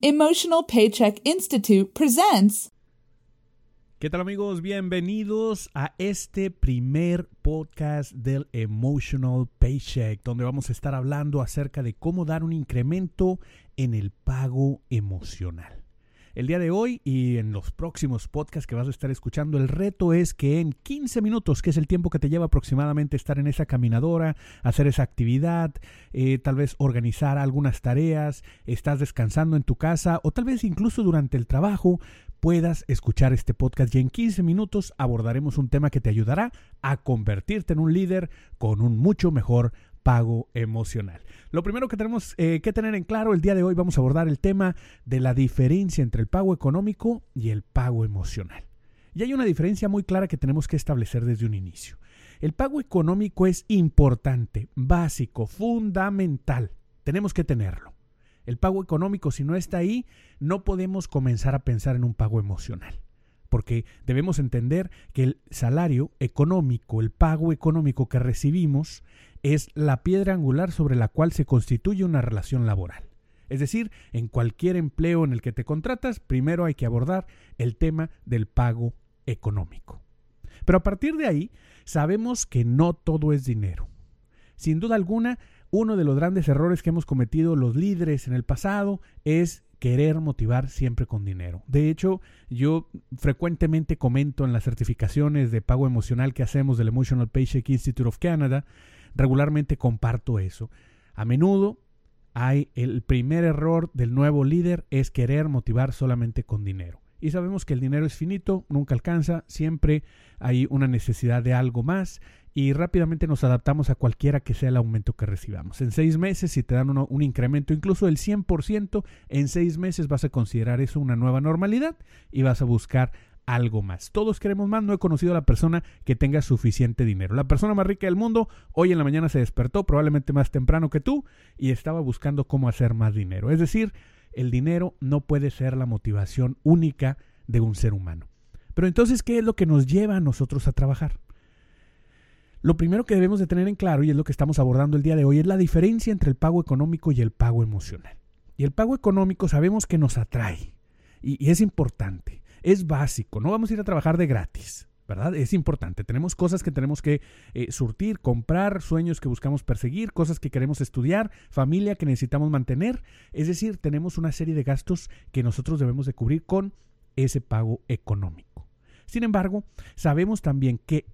Emotional Paycheck Institute presents. ¿Qué tal amigos? Bienvenidos a este primer podcast del Emotional Paycheck, donde vamos a estar hablando acerca de cómo dar un incremento en el pago emocional. El día de hoy y en los próximos podcasts que vas a estar escuchando, el reto es que en 15 minutos, que es el tiempo que te lleva aproximadamente estar en esa caminadora, hacer esa actividad, eh, tal vez organizar algunas tareas, estás descansando en tu casa o tal vez incluso durante el trabajo, puedas escuchar este podcast y en 15 minutos abordaremos un tema que te ayudará a convertirte en un líder con un mucho mejor pago emocional. Lo primero que tenemos eh, que tener en claro el día de hoy vamos a abordar el tema de la diferencia entre el pago económico y el pago emocional. Y hay una diferencia muy clara que tenemos que establecer desde un inicio. El pago económico es importante, básico, fundamental. Tenemos que tenerlo. El pago económico, si no está ahí, no podemos comenzar a pensar en un pago emocional porque debemos entender que el salario económico, el pago económico que recibimos, es la piedra angular sobre la cual se constituye una relación laboral. Es decir, en cualquier empleo en el que te contratas, primero hay que abordar el tema del pago económico. Pero a partir de ahí, sabemos que no todo es dinero. Sin duda alguna, uno de los grandes errores que hemos cometido los líderes en el pasado es querer motivar siempre con dinero. De hecho, yo frecuentemente comento en las certificaciones de pago emocional que hacemos del Emotional Paycheck Institute of Canada regularmente comparto eso. A menudo hay el primer error del nuevo líder es querer motivar solamente con dinero. Y sabemos que el dinero es finito, nunca alcanza, siempre hay una necesidad de algo más y rápidamente nos adaptamos a cualquiera que sea el aumento que recibamos. En seis meses, si te dan un incremento incluso del 100%, en seis meses vas a considerar eso una nueva normalidad y vas a buscar algo más. Todos queremos más, no he conocido a la persona que tenga suficiente dinero. La persona más rica del mundo hoy en la mañana se despertó, probablemente más temprano que tú, y estaba buscando cómo hacer más dinero. Es decir, el dinero no puede ser la motivación única de un ser humano. Pero entonces, ¿qué es lo que nos lleva a nosotros a trabajar? Lo primero que debemos de tener en claro, y es lo que estamos abordando el día de hoy, es la diferencia entre el pago económico y el pago emocional. Y el pago económico sabemos que nos atrae, y, es importante es básico, no vamos a ir a trabajar de gratis. ¿verdad? Es importante. Tenemos cosas que tenemos que eh, surtir, comprar, sueños que buscamos perseguir, cosas que queremos estudiar, familia que necesitamos mantener. Es decir, tenemos una serie de gastos que nosotros debemos de cubrir con ese pago económico. Sin embargo, sabemos también que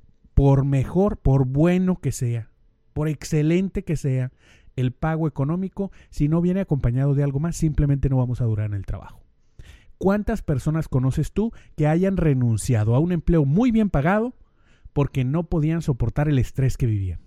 por mejor, por bueno que sea, por excelente que sea, el pago económico, si no viene acompañado de algo más, simplemente no vamos a durar en el trabajo. ¿Cuántas personas conoces tú que hayan renunciado a un empleo muy bien pagado porque no podían soportar el estrés que vivían?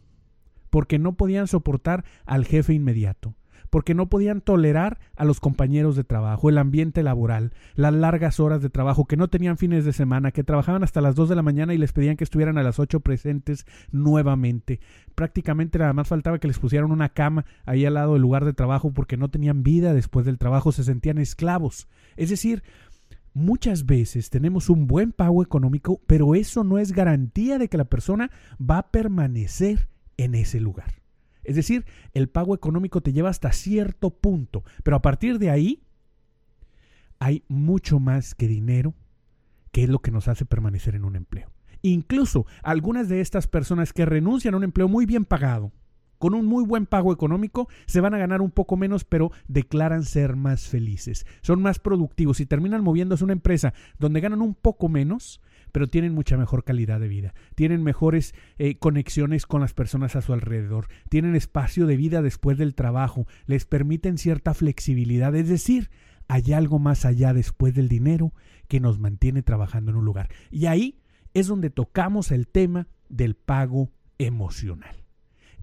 Porque no podían soportar al jefe inmediato, porque no podían tolerar a los compañeros de trabajo, el ambiente laboral, las largas horas de trabajo, que no tenían fines de semana, que trabajaban hasta las 2 de la mañana y les pedían que estuvieran a las 8 presentes nuevamente. Prácticamente nada más faltaba que les pusieran una cama ahí al lado del lugar de trabajo porque no tenían vida después del trabajo, se sentían esclavos. Es decir, Muchas veces tenemos un buen pago económico, pero eso no es garantía de que la persona va a permanecer en ese lugar. Es decir, el pago económico te lleva hasta cierto punto, pero a partir de ahí hay mucho más que dinero, que es lo que nos hace permanecer en un empleo. Incluso algunas de estas personas que renuncian a un empleo muy bien pagado, con un muy buen pago económico, se van a ganar un poco menos, pero declaran ser más felices. Son más productivos y terminan moviéndose a una empresa donde ganan un poco menos, pero tienen mucha mejor calidad de vida, tienen mejores eh, conexiones con las personas a su alrededor, tienen espacio de vida después del trabajo, les permiten cierta flexibilidad, es decir, hay algo más allá después del dinero que nos mantiene trabajando en un lugar. Y ahí es donde tocamos el tema del pago emocional.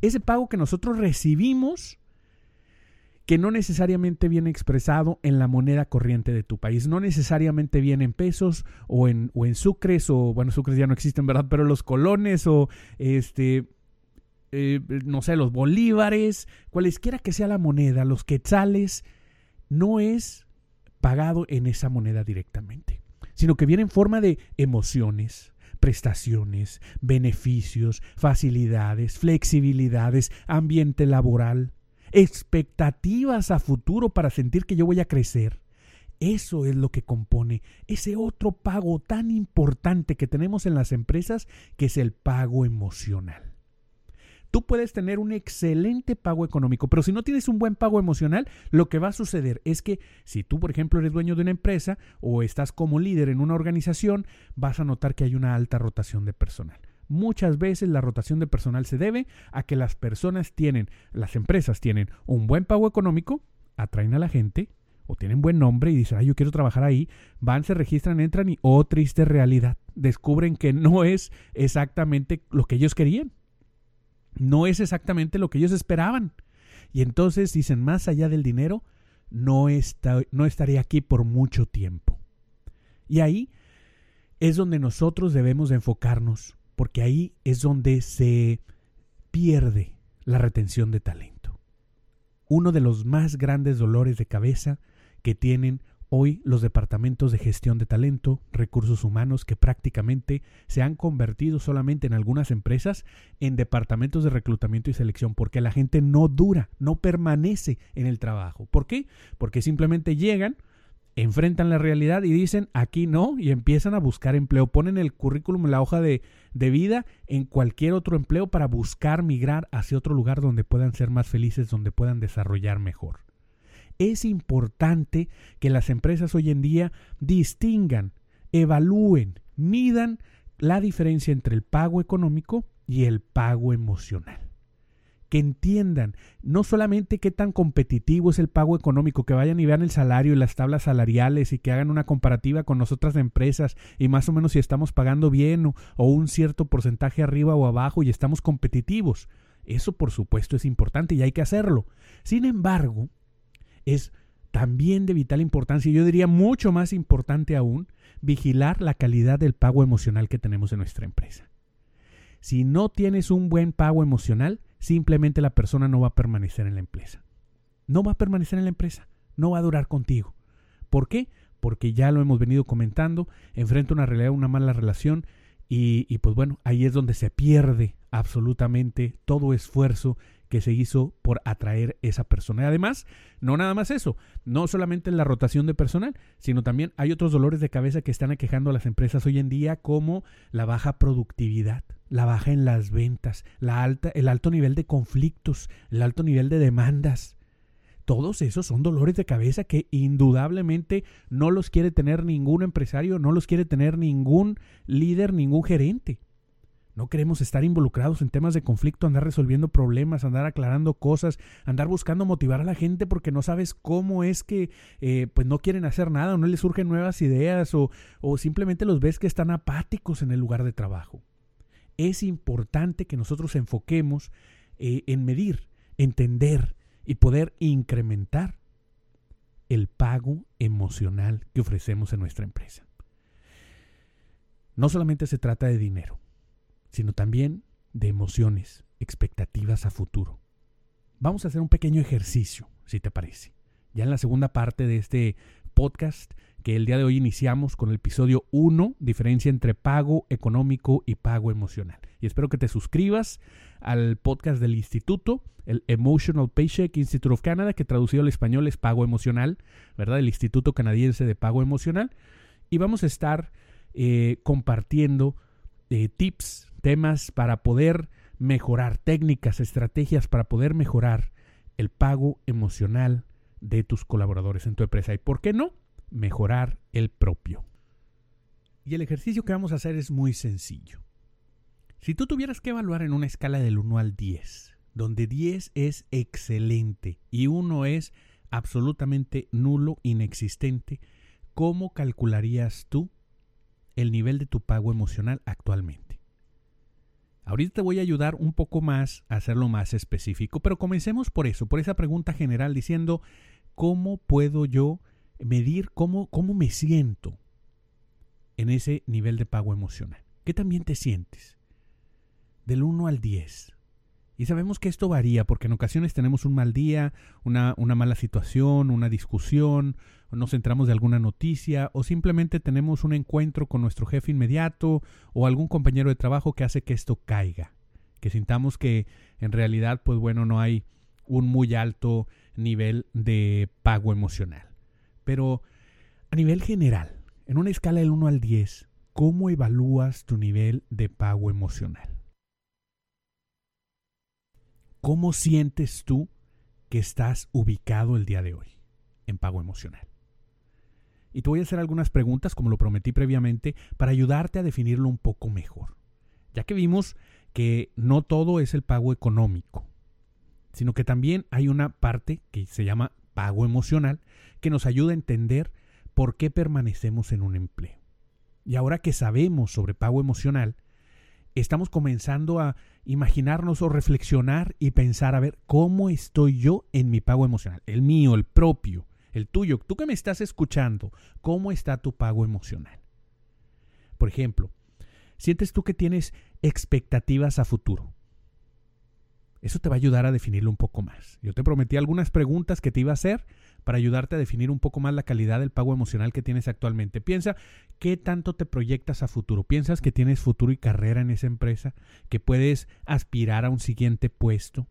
Ese pago que nosotros recibimos que no necesariamente viene expresado en la moneda corriente de tu país, no necesariamente viene en pesos o en, o en sucres, o bueno, sucres ya no existen, ¿verdad? Pero los colones o este, eh, no sé, los bolívares, cualesquiera que sea la moneda, los quetzales, no es pagado en esa moneda directamente, sino que viene en forma de emociones, prestaciones, beneficios, facilidades, flexibilidades, ambiente laboral expectativas a futuro para sentir que yo voy a crecer, Eso es lo que compone ese otro pago tan importante que tenemos en las empresas, que es el pago emocional. Tú puedes tener un excelente pago económico, pero si no tienes un buen pago emocional, lo que va a suceder es que si tú, por ejemplo, eres dueño de una empresa o estás como líder en una organización, vas a notar que hay una alta rotación de personal. Muchas veces la rotación de personal se debe a que las personas tienen, las empresas tienen un buen pago económico, atraen a la gente, o tienen buen nombre y dicen, ay, yo quiero trabajar ahí, van, se registran, entran y, oh, triste realidad, descubren que no es exactamente lo que ellos querían. No es exactamente lo que ellos esperaban. Y entonces dicen, más allá del dinero, no, está, no estaré aquí por mucho tiempo. Y ahí es donde nosotros debemos de enfocarnos porque ahí es donde se pierde la retención de talento. Uno de los más grandes dolores de cabeza que tienen hoy los departamentos de gestión de talento, recursos humanos, que prácticamente se han convertido solamente en algunas empresas en departamentos de reclutamiento y selección, porque la gente no dura, no permanece en el trabajo. ¿Por qué? Porque simplemente llegan, enfrentan la realidad y dicen aquí no y empiezan a buscar empleo. Ponen el currículum, la hoja de, de, vida en cualquier otro empleo para buscar migrar hacia otro lugar donde puedan ser más felices, donde puedan desarrollar mejor. Es importante que las empresas hoy en día distingan, evalúen, midan la diferencia entre el pago económico y el pago emocional que entiendan no solamente qué tan competitivo es el pago económico, que vayan y vean el salario y las tablas salariales y que hagan una comparativa con las empresas y más o menos si estamos pagando bien o, o un cierto porcentaje arriba o abajo y estamos competitivos. Eso por supuesto es importante y hay que hacerlo. Sin embargo, es también de vital importancia, y yo diría mucho más importante aún, vigilar la calidad del pago emocional que tenemos en nuestra empresa. Si no tienes un buen pago emocional, simplemente la persona no va a permanecer en la empresa. No va a permanecer en la empresa, no va a durar contigo. ¿Por qué? Porque ya lo hemos venido comentando, enfrenta una realidad, una mala relación y, y, pues bueno, ahí es donde se pierde absolutamente todo esfuerzo que se hizo por atraer esa persona. Y además, no nada más eso, no solamente la rotación de personal, sino también hay otros dolores de cabeza que están aquejando a las empresas hoy en día, como la baja productividad, la baja en las ventas, la alta, el alto nivel de conflictos, el alto nivel de demandas. Todos esos son dolores de cabeza que indudablemente no los quiere tener ningún empresario, no los quiere tener ningún líder, ningún gerente. No queremos estar involucrados en temas de conflicto, andar resolviendo problemas, andar aclarando cosas, andar buscando motivar a la gente porque no sabes cómo es que eh, pues no quieren hacer nada o no les surgen nuevas ideas o, o simplemente los ves que están apáticos en el lugar de trabajo. Es importante que nosotros enfoquemos eh, en medir, entender y poder incrementar el pago emocional que ofrecemos en nuestra empresa. No solamente se trata de dinero sino también de emociones, expectativas a futuro. Vamos a hacer un pequeño ejercicio, si te parece. Ya en la segunda parte de este podcast, que el día de hoy iniciamos con el episodio 1, diferencia entre pago económico y pago emocional. Y espero que te suscribas al podcast del instituto, el Emotional Paycheck Institute of Canada, que traducido al español es pago emocional, ¿verdad? El Instituto Canadiense de Pago Emocional. Y vamos a estar eh, compartiendo eh, tips, temas para poder mejorar, técnicas, estrategias para poder mejorar el pago emocional de tus colaboradores en tu empresa. ¿Y por qué no? Mejorar el propio. Y el ejercicio que vamos a hacer es muy sencillo. Si tú tuvieras que evaluar en una escala del 1 al 10, donde 10 es excelente y 1 es absolutamente nulo, inexistente, ¿cómo calcularías tú el nivel de tu pago emocional actualmente? Ahorita te voy a ayudar un poco más a hacerlo más específico, pero comencemos por eso, por esa pregunta general diciendo, ¿cómo puedo yo medir cómo, cómo me siento en ese nivel de pago emocional? ¿Qué también te sientes? Del 1 al 10. Y sabemos que esto varía porque en ocasiones tenemos un mal día, una, una mala situación, una discusión, nos centramos de alguna noticia o simplemente tenemos un encuentro con nuestro jefe inmediato o algún compañero de trabajo que hace que esto caiga, que sintamos que en realidad pues bueno no hay un muy alto nivel de pago emocional. Pero A nivel general, en una escala del 1 al 10, ¿cómo evalúas tu nivel de pago emocional? ¿Cómo sientes tú que estás ubicado el día de hoy en pago emocional? Y te voy a hacer algunas preguntas, como lo prometí previamente, para ayudarte a definirlo un poco mejor. Ya que vimos que no todo es el pago económico, sino que también hay una parte que se llama pago emocional que nos ayuda a entender por qué permanecemos en un empleo. Y ahora que sabemos sobre pago emocional, estamos comenzando a imaginarnos o reflexionar y pensar a ver cómo estoy yo en mi pago emocional, el mío, el propio, el tuyo, tú que me estás escuchando, cómo está tu pago emocional. Por ejemplo, ¿sientes tú que tienes expectativas a futuro? Eso te va a ayudar a definirlo un poco más. Yo te prometí algunas preguntas que te iba a hacer para ayudarte a definir un poco más la calidad del pago emocional que tienes actualmente. Piensa qué tanto te proyectas a futuro. ¿Piensas que tienes futuro y carrera en esa empresa? ¿Que puedes aspirar a un siguiente puesto?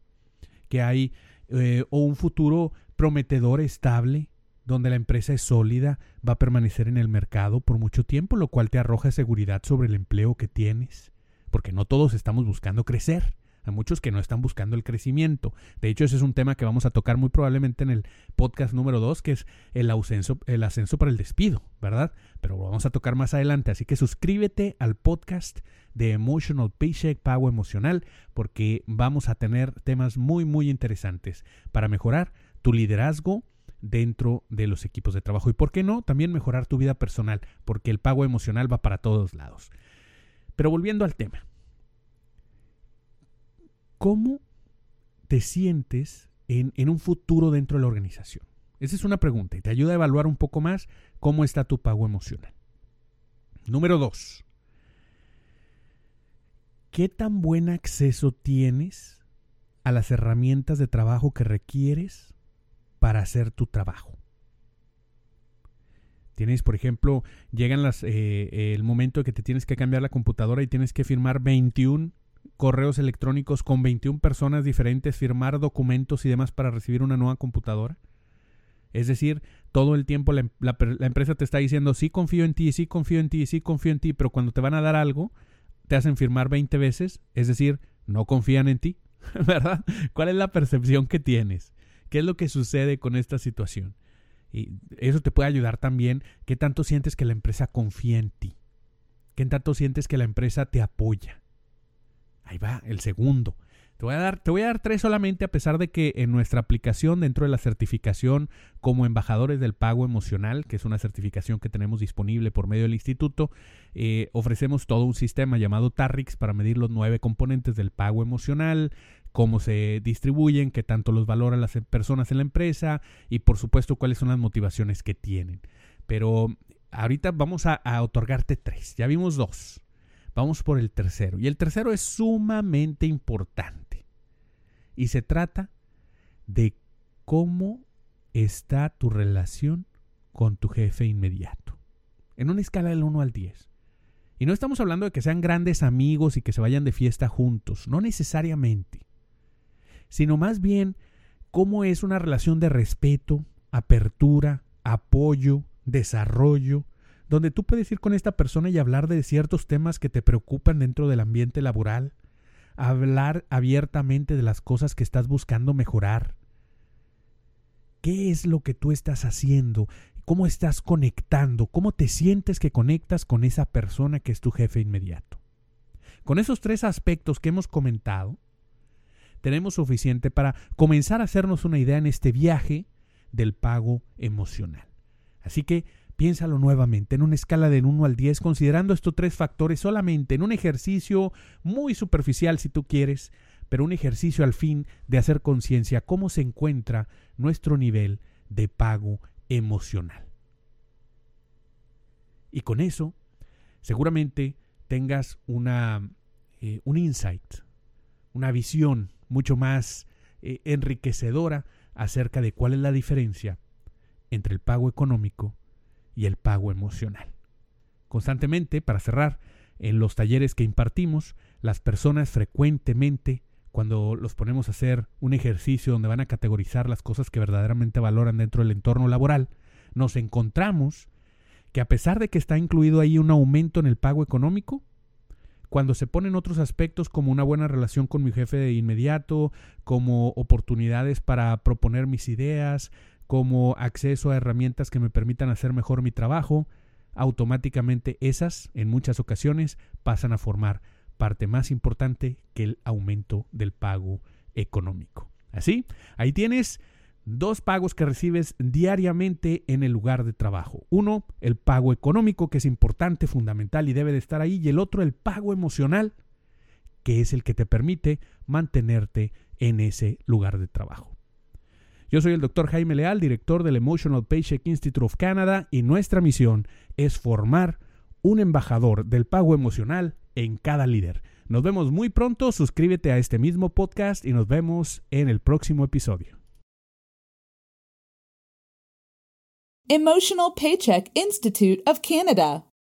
¿Que hay eh, o un futuro prometedor, estable? donde la empresa es sólida, va a permanecer en el mercado por mucho tiempo, lo cual te arroja seguridad sobre el empleo que tienes, porque no todos estamos buscando crecer. Hay muchos que no están buscando el crecimiento. De hecho, ese es un tema que vamos a tocar muy probablemente en el podcast número 2, que es el, ascenso, el ascenso para el despido, ¿verdad? Pero lo vamos a tocar más adelante. Así que suscríbete al podcast de Emotional Paycheck, Pago Emocional, porque vamos a tener temas muy, muy interesantes para mejorar tu liderazgo dentro de los equipos de trabajo. Y por qué no, también mejorar tu vida personal, porque el pago emocional va para todos lados. Pero volviendo al tema. ¿Cómo te sientes en, un futuro dentro de la organización? Esa es una pregunta y te ayuda a evaluar un poco más cómo está tu pago emocional. Número dos. ¿Qué tan buen acceso tienes a las herramientas de trabajo que requieres para hacer tu trabajo? Tienes, por ejemplo, llegan las, eh, el momento de que te tienes que cambiar la computadora y tienes que firmar 21 correos electrónicos con 21 personas diferentes, firmar documentos y demás para recibir una nueva computadora? Es decir, todo el tiempo la, empresa te está diciendo, sí confío en ti, sí confío en ti, sí confío en ti, pero cuando te van a dar algo, te hacen firmar 20 veces, es decir, no confían en ti, ¿verdad? ¿Cuál es la percepción que tienes? ¿Qué es lo que sucede con esta situación? Y eso te puede ayudar también, ¿qué tanto sientes que la empresa confía en ti? ¿Qué tanto sientes que la empresa te apoya? Ahí va, el segundo. Te voy, a dar, te voy a dar tres solamente a pesar de que en nuestra aplicación dentro de la certificación como embajadores del pago emocional, que es una certificación que tenemos disponible por medio del instituto, eh, ofrecemos todo un sistema llamado TARRIX para medir los nueve componentes del pago emocional, cómo se distribuyen, qué tanto los valoran las personas en la empresa y por supuesto cuáles son las motivaciones que tienen. Pero ahorita vamos a otorgarte tres. Ya vimos dos. Vamos por el tercero. Y el tercero es sumamente importante. Y se trata de cómo está tu relación con tu jefe inmediato. En una escala del 1 al 10. Y no estamos hablando de que sean grandes amigos y que se vayan de fiesta juntos, no necesariamente. Sino más bien cómo es una relación de respeto, apertura, apoyo, desarrollo, donde tú puedes ir con esta persona y hablar de ciertos temas que te preocupan dentro del ambiente laboral, hablar abiertamente de las cosas que estás buscando mejorar. ¿Qué es lo que tú estás haciendo? ¿Cómo estás conectando? ¿Cómo te sientes que conectas con esa persona que es tu jefe inmediato? Con esos tres aspectos que hemos comentado, tenemos suficiente para comenzar a hacernos una idea en este viaje del pago emocional. Así que Piénsalo nuevamente en una escala del 1 al 10, considerando estos tres factores solamente en un ejercicio muy superficial si tú quieres, pero un ejercicio al fin de hacer conciencia cómo se encuentra nuestro nivel de pago emocional. Y con eso, seguramente tengas una, eh, un insight, una visión mucho más eh, enriquecedora acerca de cuál es la diferencia entre el pago económico y el pago emocional. Constantemente, para cerrar, en los talleres que impartimos, las personas frecuentemente, cuando los ponemos a hacer un ejercicio donde van a categorizar las cosas que verdaderamente valoran dentro del entorno laboral, nos encontramos que a pesar de que está incluido ahí un aumento en el pago económico, cuando se ponen otros aspectos como una buena relación con mi jefe de inmediato, como oportunidades para proponer mis ideas, como acceso a herramientas que me permitan hacer mejor mi trabajo, automáticamente esas, en muchas ocasiones, pasan a formar parte más importante que el aumento del pago económico. Así, ahí tienes dos pagos que recibes diariamente en el lugar de trabajo. Uno, el pago económico, que es importante, fundamental y debe de estar ahí. Y el otro, el pago emocional, que es el que te permite mantenerte en ese lugar de trabajo. Yo soy el doctor Jaime Leal, director del Emotional Paycheck Institute of Canada, y nuestra misión es formar un embajador del pago emocional en cada líder. Nos vemos muy pronto, suscríbete a este mismo podcast y nos vemos en el próximo episodio. Emotional Paycheck Institute of Canada.